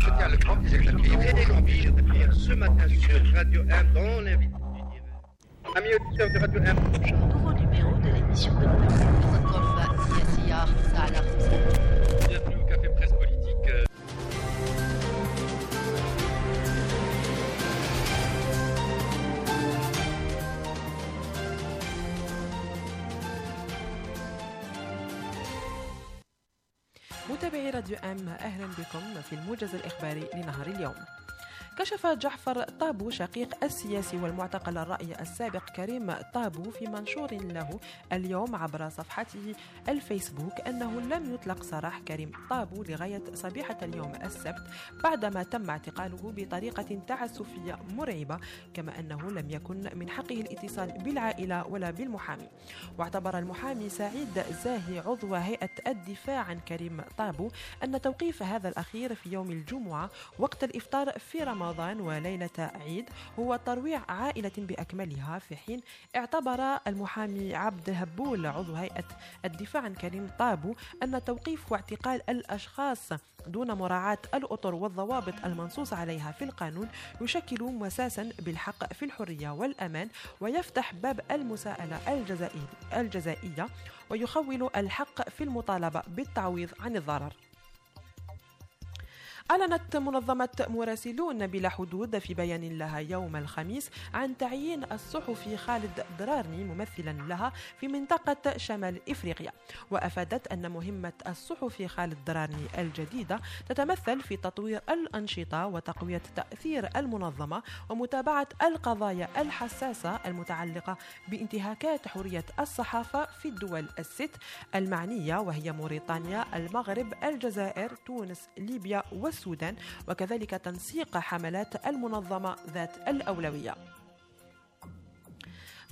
je tiens le grand plaisir d'accueillir ce matin sur Radio 1 dans l'invité Amis auditeurs de Radio 1. Nouveau numéro de l'émission de متابعي راديو أم أهلا بكم في الموجز الإخباري لنهار اليوم. كشف جعفر طابو شقيق السياسي والمعتقل الرأي السابق كريم طابو في منشور له اليوم عبر صفحته الفيسبوك أنه لم يطلق سراح كريم طابو لغاية صبيحة اليوم السبت بعدما تم اعتقاله بطريقة تعسفية مرعبة كما أنه لم يكن من حقه الاتصال بالعائلة ولا بالمحامي. واعتبر المحامي سعيد زاهي عضو هيئة الدفاع عن كريم طابو أن توقيف هذا الأخير في يوم الجمعة وقت الإفطار في رمضان. رمضان وليلة عيد هو ترويع عائلة بأكملها في حين اعتبر المحامي عبد الهبول عضو هيئة الدفاع عن كريم طابو أن توقيف واعتقال الأشخاص دون مراعاة الأطر والضوابط المنصوص عليها في القانون يشكل مساسا بالحق في الحرية والأمان ويفتح باب المساءلة الجزائية ويخول الحق في المطالبة بالتعويض عن الضرر. أعلنت منظمة مراسلون بلا حدود في بيان لها يوم الخميس عن تعيين الصحفي خالد درارني ممثلا لها في منطقة شمال إفريقيا. وأفادت أن مهمة الصحفي خالد درارني الجديدة تتمثل في تطوير الأنشطة وتقوية تأثير المنظمة ومتابعة القضايا الحساسة المتعلقة بانتهاكات حرية الصحافة في الدول الست المعنية وهي موريتانيا المغرب الجزائر تونس ليبيا والسودان. السودان وكذلك تنسيق حملات المنظمة ذات الأولوية.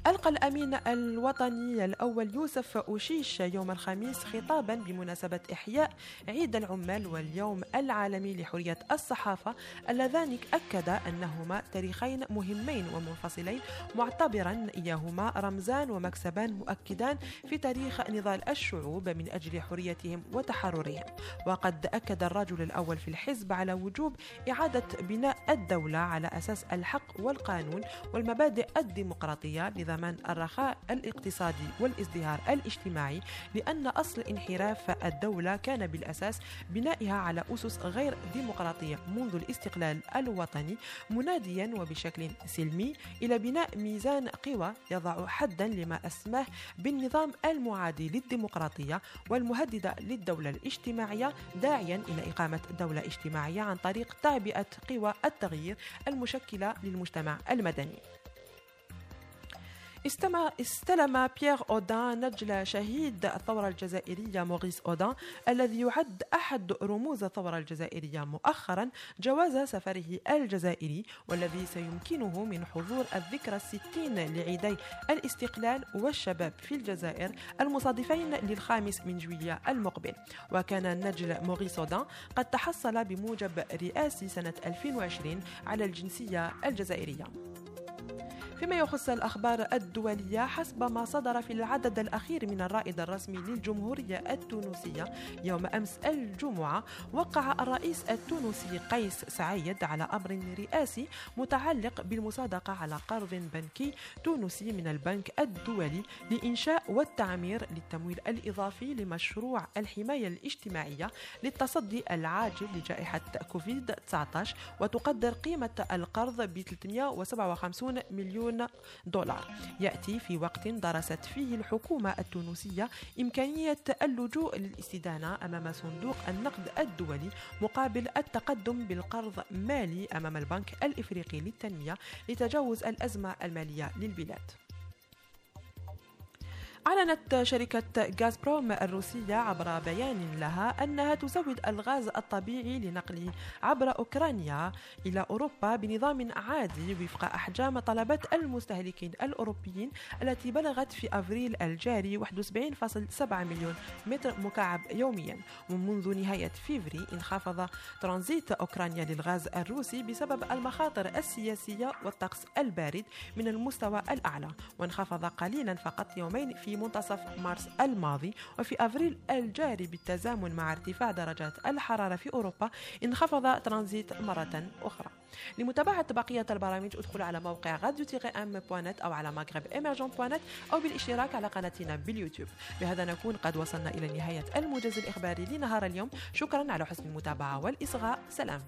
ألقى الأمين الوطني الأول يوسف أوشيش يوم الخميس خطابا بمناسبة إحياء عيد العمال واليوم العالمي لحرية الصحافة. اللذان أكد أنهما تاريخين مهمين ومنفصلين. معتبرا إياهما رمزان ومكسبان مؤكدان في تاريخ نضال الشعوب من أجل حريتهم وتحررهم. وقد أكد الرجل الأول في الحزب على وجوب إعادة بناء الدولة على أساس الحق والقانون والمبادئ الديمقراطية لضمان الرخاء الاقتصادي والازدهار الاجتماعي لأن أصل انحراف الدولة كان بالأساس بنائها على أسس غير ديمقراطية منذ الاستقلال الوطني مناديا وبشكل سلمي إلى بناء ميزان قوى يضع حدا لما أسماه بالنظام المعادي للديمقراطية والمهددة للدولة الاجتماعية داعيا إلى إقامة دولة اجتماعية عن طريق تعبئة قوى التغيير المشكلة للمجتمع المدني. استمع استلم بيير أودان نجل شهيد الثورة الجزائرية موريس أودان الذي يعد أحد رموز الثورة الجزائرية مؤخرا جواز سفره الجزائري والذي سيمكنه من حضور الذكرى الستين لعيدي الاستقلال والشباب في الجزائر المصادفين للخامس من جويلية المقبل. وكان نجل موريس أودان قد تحصل بموجب رئاسي سنة 2020 على الجنسية الجزائرية. فيما يخص الأخبار الدولية حسب ما صدر في العدد الأخير من الرائد الرسمي للجمهورية التونسية يوم أمس الجمعة وقع الرئيس التونسي قيس سعيد على أمر رئاسي متعلق بالمصادقة على قرض بنكي تونسي من البنك الدولي لإنشاء والتعمير للتمويل الإضافي لمشروع الحماية الاجتماعية للتصدي العاجل لجائحة كوفيد 19 وتقدر قيمة القرض ب 357 مليون مليون دولار. يأتي في وقت درست فيه الحكومة التونسية إمكانية اللجوء للاستدانة أمام صندوق النقد الدولي مقابل التقدم بالقرض مالي أمام البنك الإفريقي للتنمية لتجاوز الأزمة المالية للبلاد. أعلنت شركة غازبروم الروسية عبر بيان لها أنها تزود الغاز الطبيعي لنقله عبر أوكرانيا إلى أوروبا بنظام عادي وفق أحجام طلبات المستهلكين الأوروبيين التي بلغت في أفريل الجاري 71.7 مليون متر مكعب يوميا. ومنذ نهاية فيفري انخفض ترانزيت أوكرانيا للغاز الروسي بسبب المخاطر السياسية والطقس البارد من المستوى الأعلى وانخفض قليلا فقط يومين في منتصف مارس الماضي وفي أفريل الجاري بالتزامن مع ارتفاع درجات الحرارة في أوروبا انخفض ترانزيت مرة أخرى. لمتابعة بقية البرامج ادخلوا على موقع راديو tiret M point أو على Maghreb Emergent point أو بالاشتراك على قناتنا باليوتيوب. بهذا نكون قد وصلنا إلى نهاية الموجز الإخباري لنهار اليوم. شكرا على حسن المتابعة والإصغاء. سلام.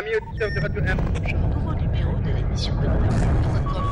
Amis auditeurs de Radio. Nouveau numéro de l'émission de